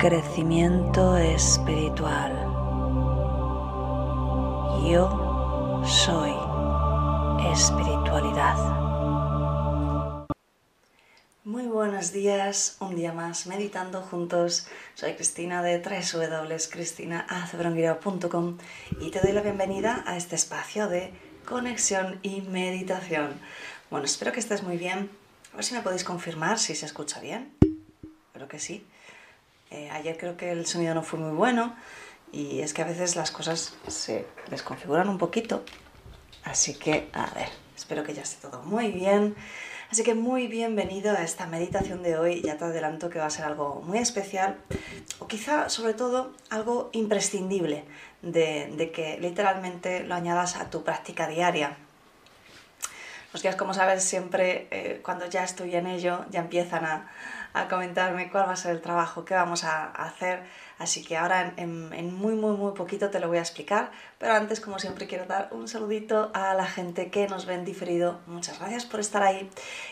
crecimiento espiritual. Yo soy espiritualidad. Muy buenos días, un día más meditando juntos. Soy Cristina de www.cristinaacebrongirao.com y te doy la bienvenida a este espacio de conexión y meditación. Bueno, espero que estés muy bien. A ver si me podéis confirmar si se escucha bien. Creo que sí. Eh, ayer creo que el sonido no fue muy bueno y es que a veces las cosas se desconfiguran un poquito. Así que, a ver, espero que ya esté todo muy bien. Así que muy bienvenido a esta meditación de hoy. Ya te adelanto que va a ser algo muy especial o quizá sobre todo algo imprescindible de, que literalmente lo añadas a tu práctica diaria. Los días, como sabes, siempre eh, cuando ya estoy en ello, ya empiezan a, a comentarme cuál va a ser el trabajo, qué vamos a hacer. Así que ahora en, muy, muy, muy poquito te lo voy a explicar. Pero antes, como siempre, quiero dar un saludito a la gente que nos ve en diferido. Muchas gracias por estar ahí.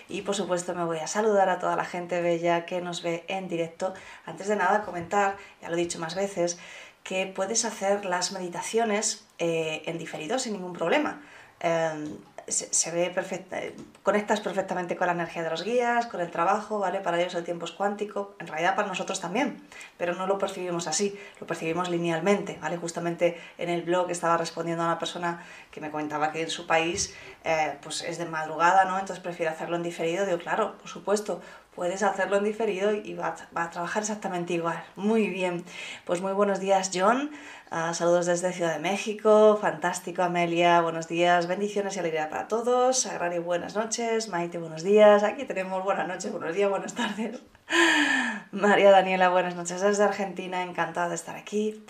Y por supuesto me voy a saludar a toda la gente bella que nos ve en directo. Antes de nada, comentar, ya lo he dicho más veces, que puedes hacer las meditaciones eh, en diferido sin ningún problema. Em, se, ve perfecta, conectas perfectamente con la energía de los guías, con el trabajo, ¿vale? Para ellos el tiempo es cuántico, en realidad para nosotros también, pero no lo percibimos así, lo percibimos linealmente, ¿vale? Justamente en el blog estaba respondiendo a una persona que me comentaba que en su país eh, pues es de madrugada, ¿no? Entonces prefiere hacerlo en diferido, digo, claro, por supuesto, puedes hacerlo en diferido y va a, trabajar exactamente igual. Muy bien. Pues muy buenos días, John. Ah, saludos desde Ciudad de México. Fantástico, Amelia. Buenos días. Bendiciones y alegría para todos. Sagrari, buenas noches. Maite, buenos días. Aquí tenemos buenas noches, buenos días, buenas tardes. María Daniela, buenas noches desde Argentina. Encantada de estar aquí.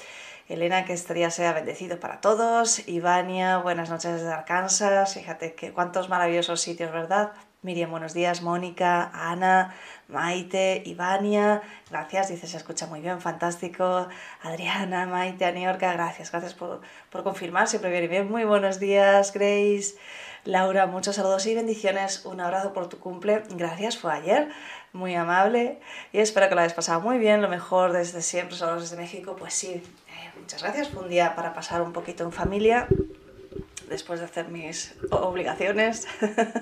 Elena, que este día sea bendecido para todos. Ivania, buenas noches desde Arkansas. Fíjate que cuántos maravillosos sitios, ¿verdad? Miriam, buenos días. Mónica, Ana, Maite, Ivania, gracias. Dice, se escucha muy bien, fantástico. Adriana, Maite, Aniorca, gracias. Gracias por, confirmar, siempre viene bien. Muy buenos días, Grace. Laura, muchos saludos y bendiciones. Un abrazo por tu cumple. Gracias, fue ayer. Muy amable. Y espero que lo hayas pasado muy bien. Lo mejor desde siempre, solo desde México. Pues sí, eh, muchas gracias. Fue un día para pasar un poquito en familia después de hacer mis obligaciones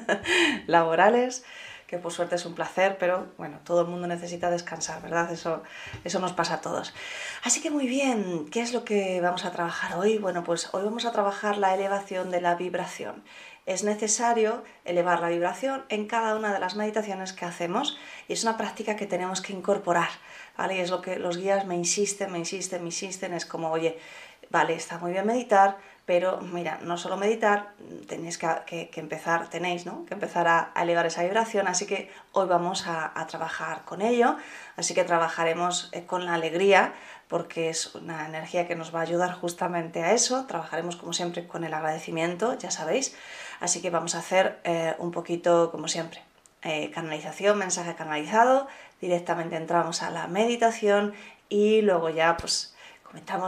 laborales, que por suerte es un placer, pero bueno, todo el mundo necesita descansar, ¿verdad? Eso, eso nos pasa a todos. Así que muy bien, ¿qué es lo que vamos a trabajar hoy? Bueno, pues hoy vamos a trabajar la elevación de la vibración. Es necesario elevar la vibración en cada una de las meditaciones que hacemos y es una práctica que tenemos que incorporar, ¿vale? Y es lo que los guías me insisten, me insisten, me insisten, es como, oye, vale, está muy bien meditar, pero mira, no solo meditar, tenéis que, empezar, tenéis que empezar a, elevar esa vibración, así que hoy vamos a, trabajar con ello, así que trabajaremos eh, con la alegría, porque es una energía que nos va a ayudar justamente a eso, trabajaremos como siempre con el agradecimiento, ya sabéis, así que vamos a hacer eh, un poquito como siempre. Eh, canalización, mensaje canalizado, directamente entramos a la meditación y luego ya pues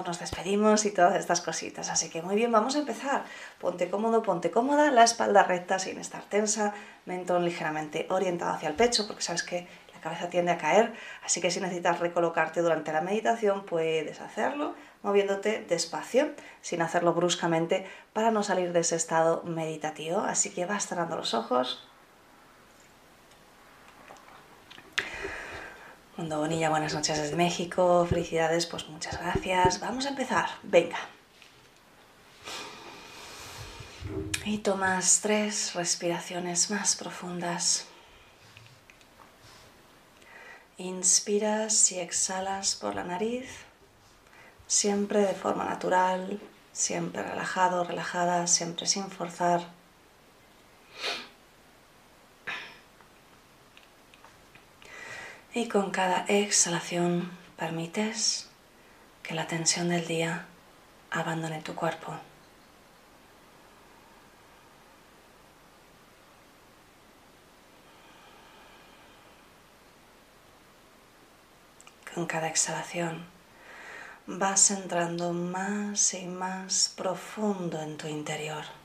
nos despedimos y todas estas cositas. Así que muy bien, vamos a empezar. Ponte cómodo, ponte cómoda, la espalda recta sin estar tensa, mentón ligeramente orientado hacia el pecho, porque sabes que la cabeza tiende a caer. Así que si necesitas recolocarte durante la meditación, puedes hacerlo moviéndote despacio, sin hacerlo bruscamente, para no salir de ese estado meditativo. Así que vas cerrando los ojos. Mundo Bonilla, buenas noches desde México, felicidades, pues muchas gracias. Vamos a empezar, venga. Y tomas tres respiraciones más profundas. Inspiras y exhalas por la nariz, siempre de forma natural, siempre relajado, relajada, siempre sin forzar. Y con cada exhalación permites que la tensión del día abandone tu cuerpo. Con cada exhalación vas entrando más y más profundo en tu interior.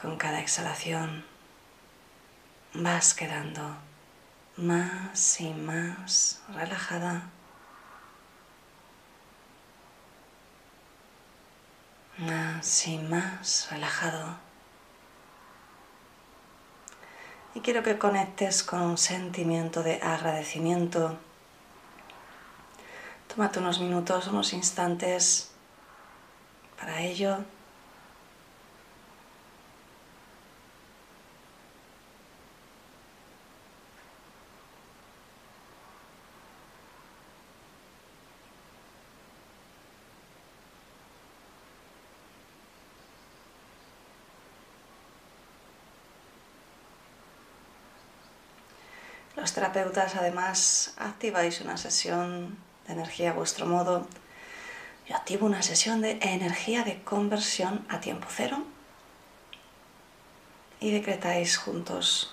Con cada exhalación vas quedando más y más relajada. Más y más relajado. Y quiero que conectes con un sentimiento de agradecimiento. Tómate unos minutos, unos instantes para ello. Terapeutas además activáis una sesión de energía a vuestro modo. Yo activo una sesión de energía de conversión a tiempo cero y decretáis juntos.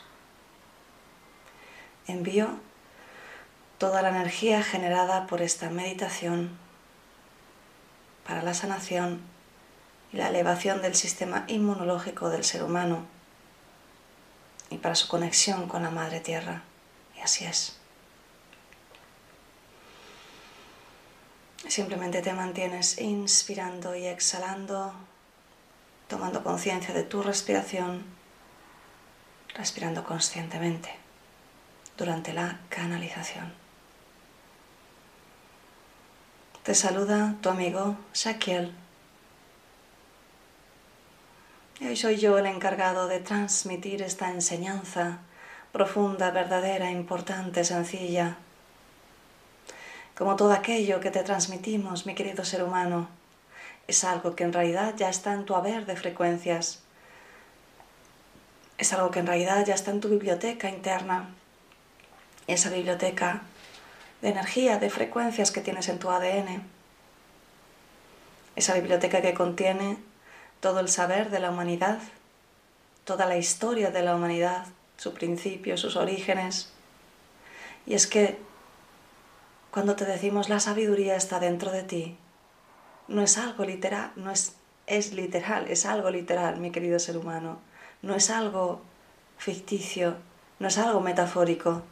Envío toda la energía generada por esta meditación para la sanación y la elevación del sistema inmunológico del ser humano y para su conexión con la Madre Tierra así es. Simplemente te mantienes inspirando y exhalando, tomando conciencia de tu respiración, respirando conscientemente durante la canalización. Te saluda tu amigo Shaquiel. Y hoy soy yo el encargado de transmitir esta enseñanza profunda, verdadera, importante, sencilla. Como todo aquello que te transmitimos, mi querido ser humano, es algo que en realidad ya está en tu haber de frecuencias. Es algo que en realidad ya está en tu biblioteca interna. Esa biblioteca de energía, de frecuencias que tienes en tu ADN. Esa biblioteca que contiene todo el saber de la humanidad, toda la historia de la humanidad, su principio, sus orígenes. Y es que cuando te decimos la sabiduría está dentro de ti, no es algo literal, no es, es literal, es algo literal, mi querido ser humano. No es algo ficticio, no es algo metafórico.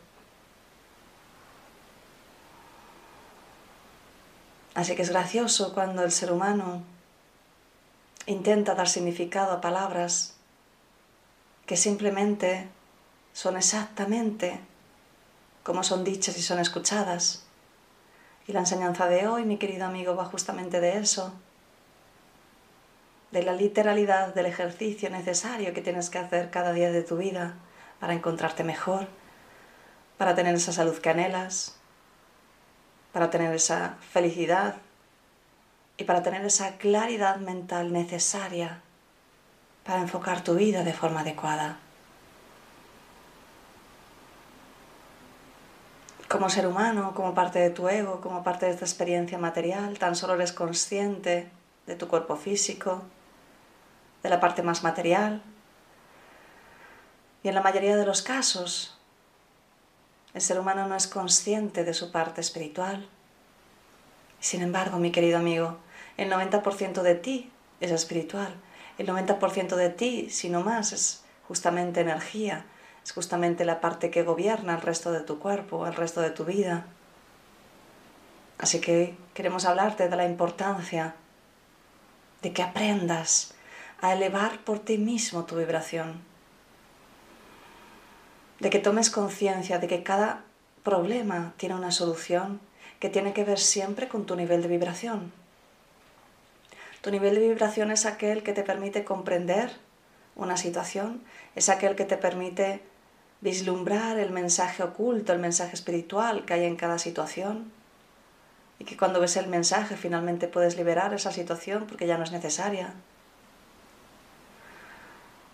Así que es gracioso cuando el ser humano intenta dar significado a palabras que simplemente son exactamente como son dichas y son escuchadas. Y la enseñanza de hoy, mi querido amigo, va justamente de eso, de la literalidad del ejercicio necesario que tienes que hacer cada día de tu vida para encontrarte mejor, para tener esa salud que anhelas, para tener esa felicidad y para tener esa claridad mental necesaria para enfocar tu vida de forma adecuada. Como ser humano, como parte de tu ego, como parte de esta experiencia material, tan solo eres consciente de tu cuerpo físico, de la parte más material. Y en la mayoría de los casos, el ser humano no es consciente de su parte espiritual. Sin embargo, mi querido amigo, el 90% de ti es espiritual. El 90% de ti, si no más, es justamente energía, es justamente la parte que gobierna el resto de tu cuerpo, el resto de tu vida. Así que queremos hablarte de la importancia de que aprendas a elevar por ti mismo tu vibración, de que tomes conciencia de que cada problema tiene una solución que tiene que ver siempre con tu nivel de vibración. Tu nivel de vibración es aquel que te permite comprender una situación, es aquel que te permite vislumbrar el mensaje oculto, el mensaje espiritual que hay en cada situación. Y que cuando ves el mensaje finalmente puedes liberar esa situación porque ya no es necesaria.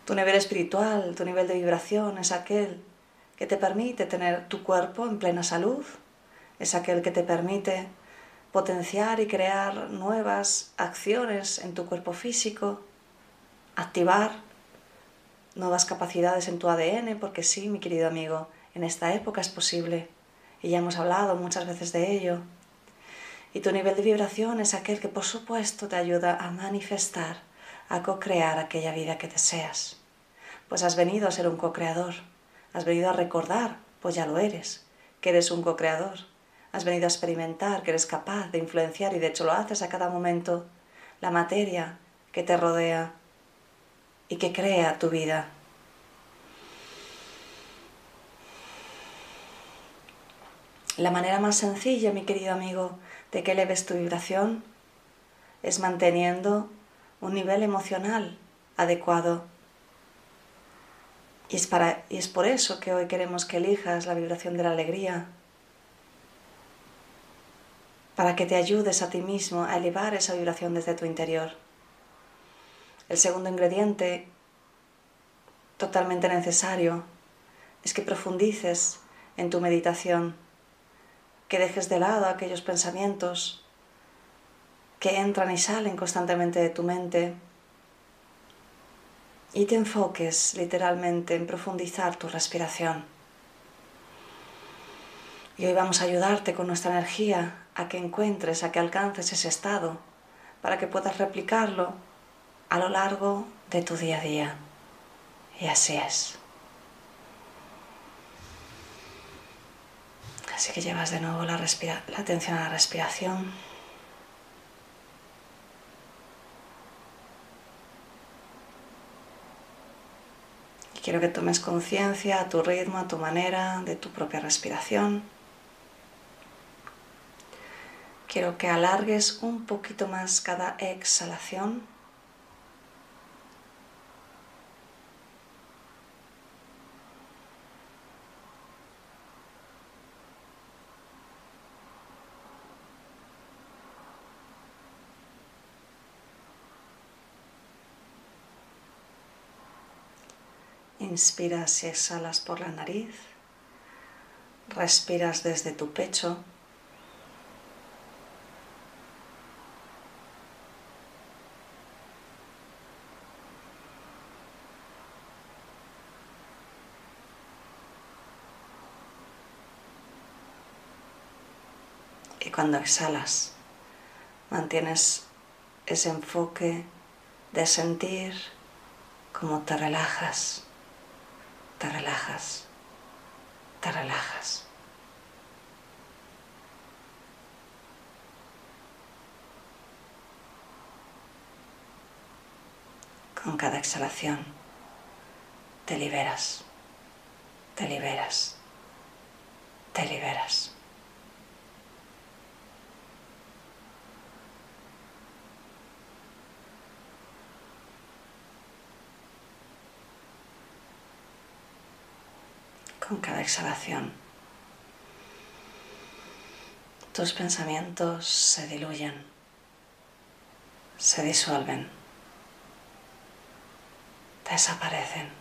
Tu nivel espiritual, tu nivel de vibración es aquel que te permite tener tu cuerpo en plena salud, es aquel que te permite potenciar y crear nuevas acciones en tu cuerpo físico, activar nuevas capacidades en tu ADN, porque sí, mi querido amigo, en esta época es posible y ya hemos hablado muchas veces de ello. Y tu nivel de vibración es aquel que por supuesto te ayuda a manifestar, a co-crear aquella vida que deseas. Pues has venido a ser un co-creador, has venido a recordar, pues ya lo eres, que eres un co-creador. Has venido a experimentar que eres capaz de influenciar y de hecho lo haces a cada momento la materia que te rodea y que crea tu vida. La manera más sencilla, mi querido amigo, de que eleves tu vibración es manteniendo un nivel emocional adecuado. Y es, para, y es por eso que hoy queremos que elijas la vibración de la alegría, para que te ayudes a ti mismo a elevar esa vibración desde tu interior. El segundo ingrediente, totalmente necesario, es que profundices en tu meditación que dejes de lado aquellos pensamientos que entran y salen constantemente de tu mente y te enfoques literalmente en profundizar tu respiración. Y hoy vamos a ayudarte con nuestra energía a que encuentres, a que alcances ese estado, para que puedas replicarlo a lo largo de tu día a día. Y así es. Así que llevas de nuevo la, atención a la respiración. Quiero que tomes conciencia a tu ritmo, a tu manera, de tu propia respiración. Quiero que alargues un poquito más cada exhalación. Inspiras y exhalas por la nariz. Respiras desde tu pecho. Y cuando exhalas, mantienes ese enfoque de sentir cómo te relajas te relajas, te relajas. Con cada exhalación te liberas, te liberas, te liberas. Con cada exhalación. Tus pensamientos se diluyen, se disuelven, desaparecen.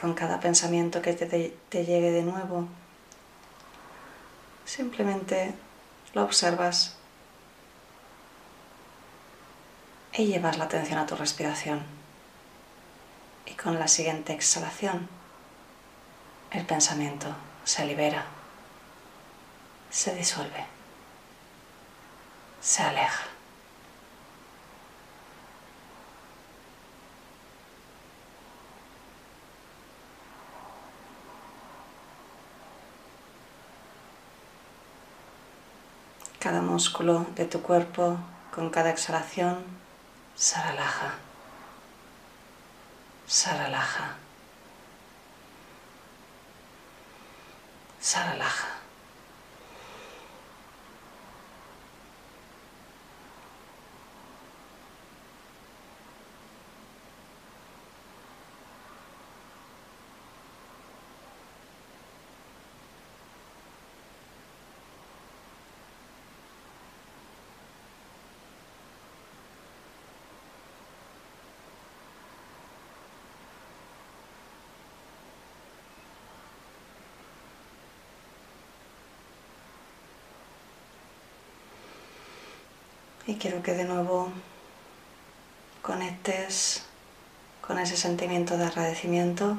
Con cada pensamiento que te, llegue de nuevo. Simplemente lo observas y llevas la atención a tu respiración. Y con la siguiente exhalación, el pensamiento se libera, se disuelve, se aleja. Cada músculo de tu cuerpo con cada exhalación se relaja, se relaja, se relaja. Y quiero que de nuevo conectes con ese sentimiento de agradecimiento.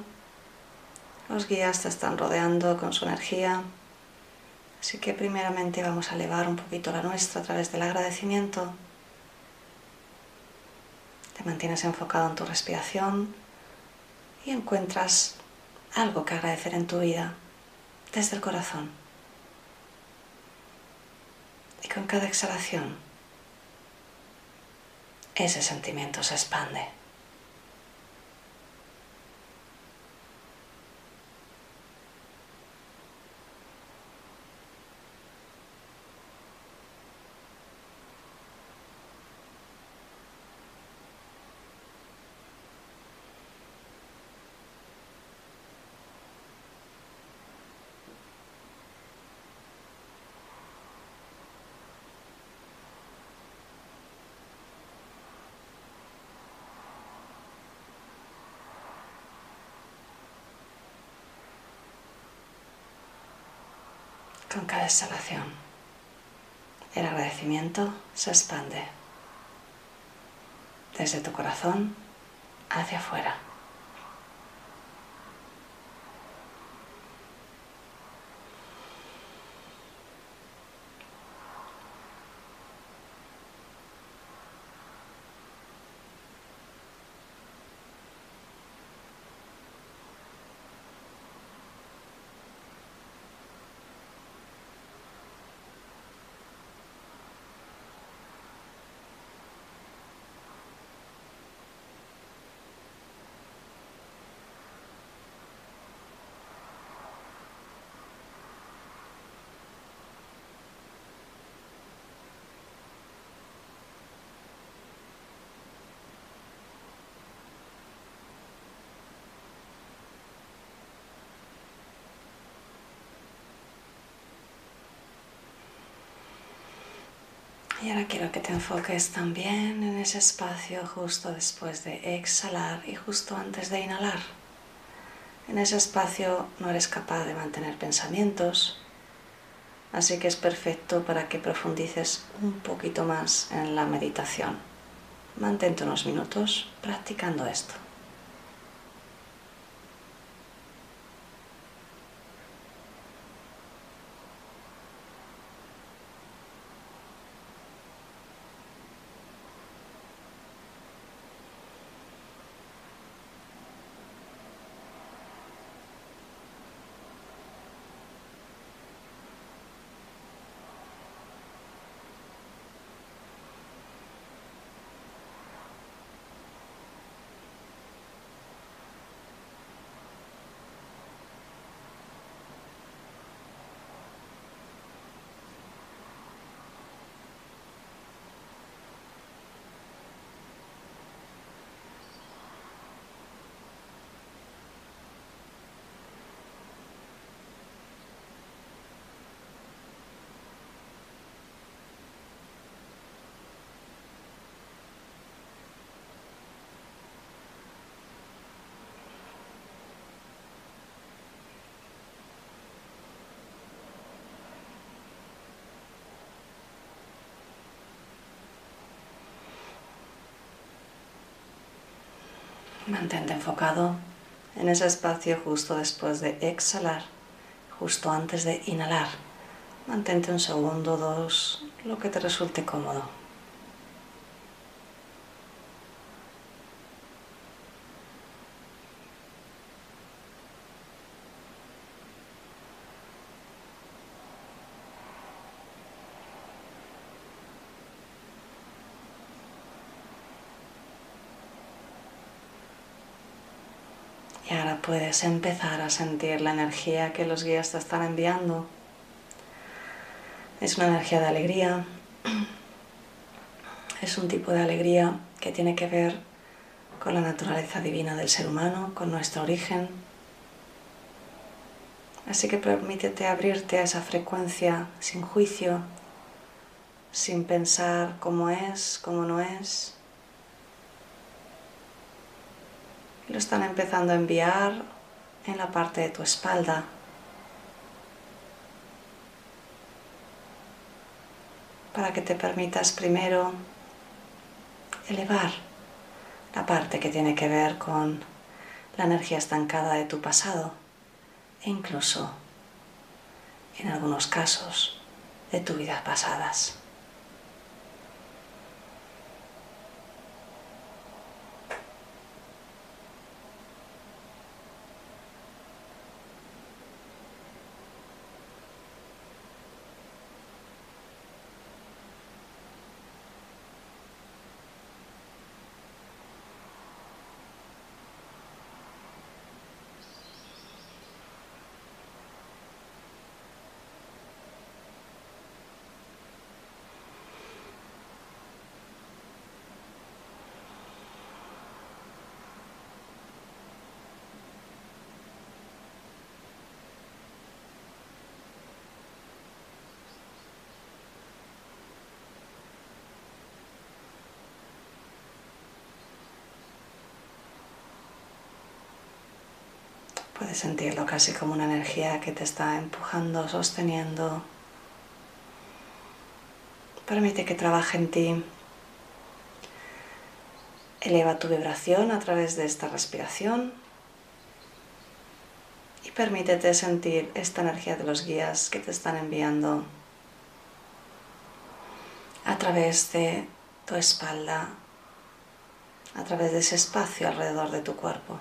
Los guías te están rodeando con su energía. Así que primeramente vamos a elevar un poquito la nuestra a través del agradecimiento. Te mantienes enfocado en tu respiración y encuentras algo que agradecer en tu vida desde el corazón. Y con cada exhalación, ese sentimiento se expande. Con cada exhalación. El agradecimiento se expande desde tu corazón hacia afuera. Y ahora quiero que te enfoques también en ese espacio justo después de exhalar y justo antes de inhalar. En ese espacio no eres capaz de mantener pensamientos, así que es perfecto para que profundices un poquito más en la meditación. Mantente unos minutos practicando esto. Mantente enfocado en ese espacio justo después de exhalar, justo antes de inhalar. Mantente un segundo, dos, lo que te resulte cómodo. Ahora puedes empezar a sentir la energía que los guías te están enviando. Es una energía de alegría. Es un tipo de alegría que tiene que ver con la naturaleza divina del ser humano, con nuestro origen. Así que permítete abrirte a esa frecuencia sin juicio, sin pensar cómo es, cómo no es. Lo están empezando a enviar en la parte de tu espalda. para que te permitas primero elevar la parte que tiene que ver con la energía estancada de tu pasado e incluso, en algunos casos, de tu vida pasadas. Puedes sentirlo casi como una energía que te está empujando, sosteniendo. Permite que trabaje en ti. Eleva tu vibración a través de esta respiración y permítete sentir esta energía de los guías que te están enviando a través de tu espalda, a través de ese espacio alrededor de tu cuerpo.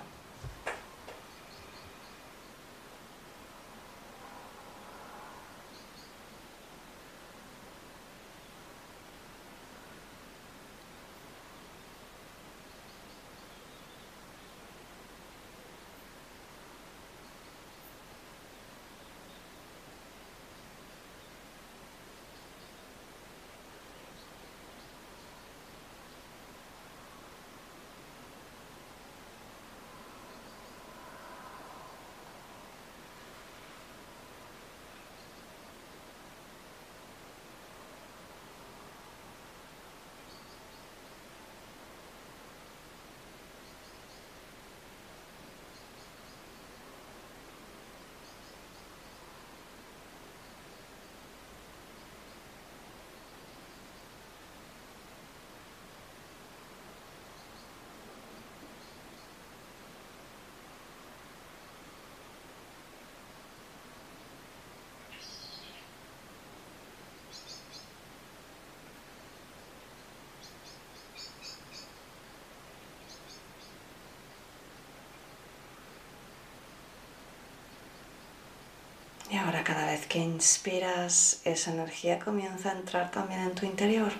Y cada vez que inspiras, esa energía comienza a entrar también en tu interior.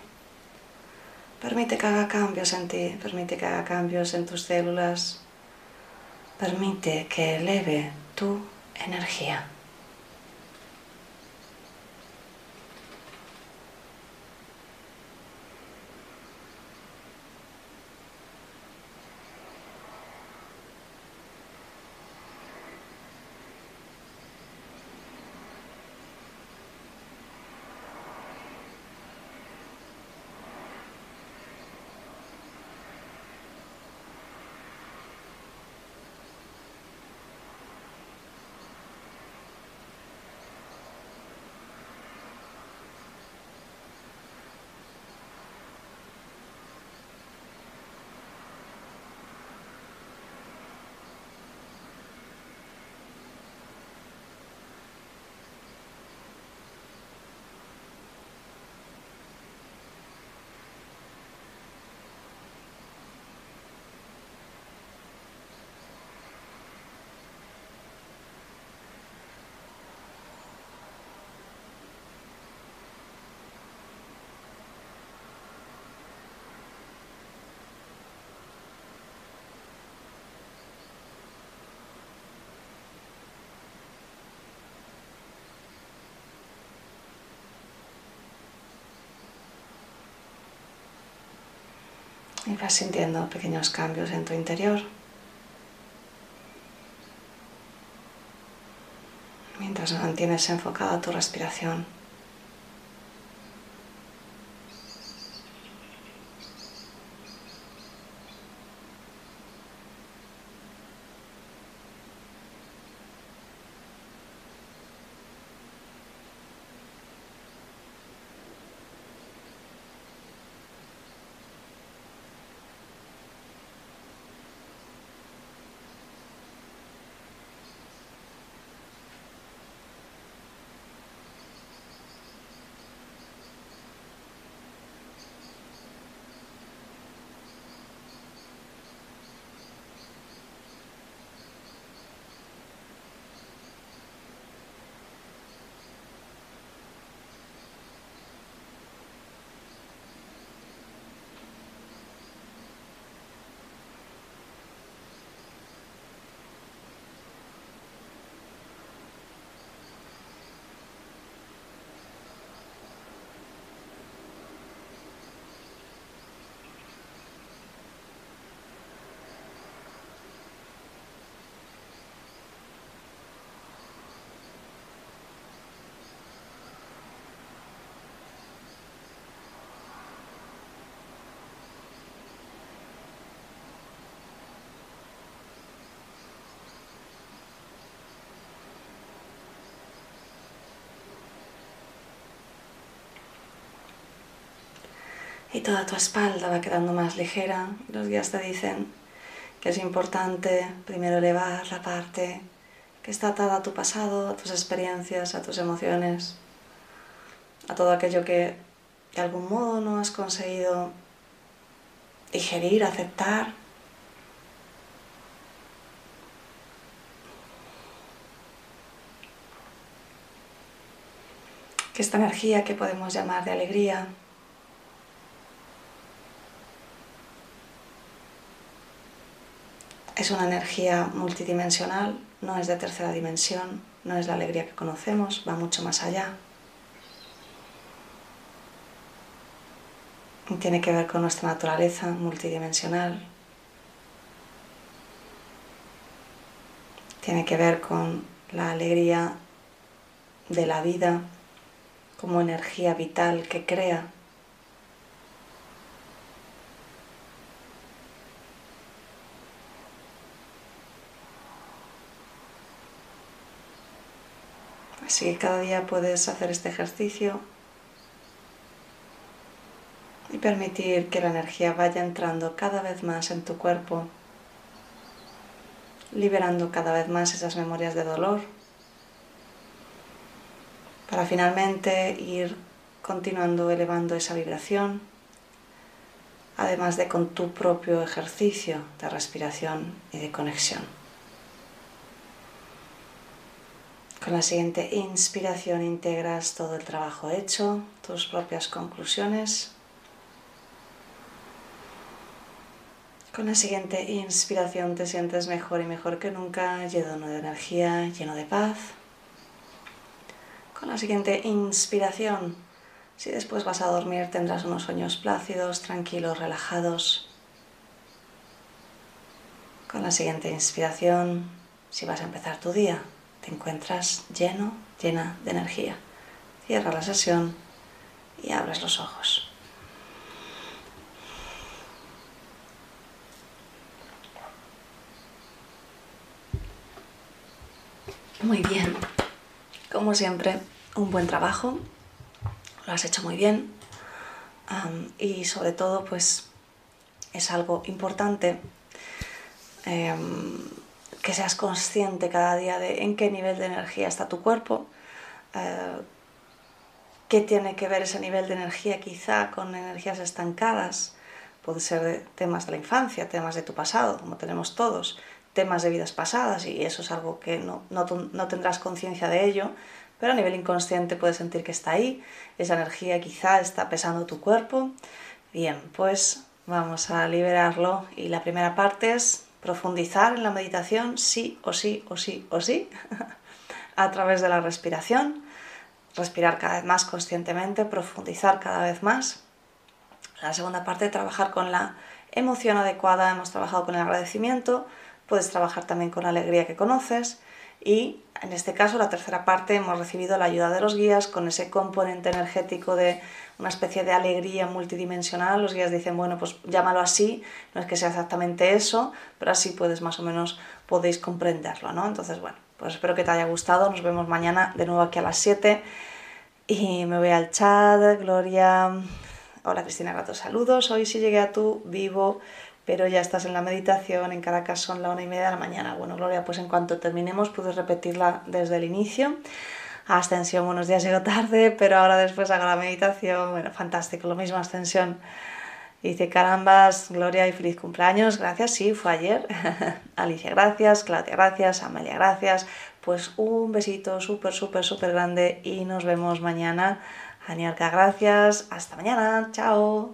Permite que haga cambios en ti, permite que haga cambios en tus células. Permite que eleve tu energía. Y vas sintiendo pequeños cambios en tu interior. Mientras mantienes enfocada tu respiración. Y toda tu espalda va quedando más ligera. Los guías te dicen que es importante primero elevar la parte que está atada a tu pasado, a tus experiencias, a tus emociones, a todo aquello que de algún modo no has conseguido digerir, aceptar. Que esta energía que podemos llamar de alegría es una energía multidimensional, no es de tercera dimensión, no es la alegría que conocemos, va mucho más allá. tiene que ver con nuestra naturaleza multidimensional, tiene que ver con la alegría de la vida como energía vital que crea. Así que cada día puedes hacer este ejercicio y permitir que la energía vaya entrando cada vez más en tu cuerpo, liberando cada vez más esas memorias de dolor, para finalmente ir continuando elevando esa vibración, además de con tu propio ejercicio de respiración y de conexión. Con la siguiente inspiración integras todo el trabajo hecho, tus propias conclusiones Con la siguiente inspiración te sientes mejor y mejor que nunca, lleno de energía, lleno de paz. Con la siguiente inspiración, si después vas a dormir tendrás unos sueños plácidos, tranquilos, relajados. Con la siguiente inspiración, si vas a empezar tu día, encuentras lleno, llena de energía. Cierra la sesión y abres los ojos. Muy bien. Como siempre, un buen trabajo. Lo has hecho muy bien. y sobre todo, pues es algo importante em, que seas consciente cada día de en qué nivel de energía está tu cuerpo. Eh, qué tiene que ver ese nivel de energía quizá con energías estancadas. Puede ser de temas de la infancia, temas de tu pasado, como tenemos todos, temas de vidas pasadas y eso es algo que no, no, tendrás conciencia de ello, pero a nivel inconsciente puedes sentir que está ahí, esa energía quizá está pesando tu cuerpo. Bien, pues vamos a liberarlo y la primera parte es profundizar en la meditación sí o sí o sí o sí a través de la respiración, respirar cada vez más conscientemente, profundizar cada vez más. La segunda parte, trabajar con la emoción adecuada, hemos trabajado con el agradecimiento, puedes trabajar también con la alegría que conoces y en este caso la tercera parte hemos recibido la ayuda de los guías con ese componente energético de una especie de alegría multidimensional. Los guías dicen, bueno, pues llámalo así, no es que sea exactamente eso, pero así puedes más o menos, podéis comprenderlo, ¿no? Entonces, bueno, pues espero que te haya gustado, nos vemos mañana de nuevo aquí a las 7 y me voy al chat, Gloria, hola Cristina Gato, saludos, hoy sí llegué a tu vivo pero ya estás en la meditación, en Caracas son la una y media de la mañana. Bueno, Gloria, pues en cuanto terminemos puedes repetirla desde el inicio. Ascensión, buenos días, llego tarde, pero ahora después hago la meditación. Bueno, fantástico, lo mismo, Ascensión. Dice, carambas, Gloria y feliz cumpleaños. Gracias, sí, fue ayer. Alicia, gracias. Claudia, gracias. Amelia, gracias. Pues un besito súper, súper, súper grande y nos vemos mañana. Aniarca, gracias. Hasta mañana. Chao.